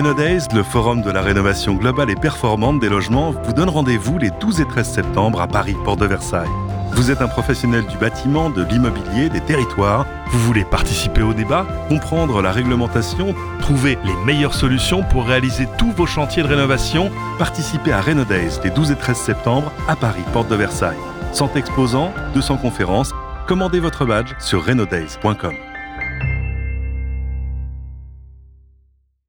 Days, le forum de la rénovation globale et performante des logements, vous donne rendez-vous les 12 et 13 septembre à Paris, Porte de Versailles. Vous êtes un professionnel du bâtiment, de l'immobilier, des territoires. Vous voulez participer au débat, comprendre la réglementation, trouver les meilleures solutions pour réaliser tous vos chantiers de rénovation? Participez à Days les 12 et 13 septembre à Paris, Porte de Versailles. 100 exposants, 200 conférences. Commandez votre badge sur renodays.com.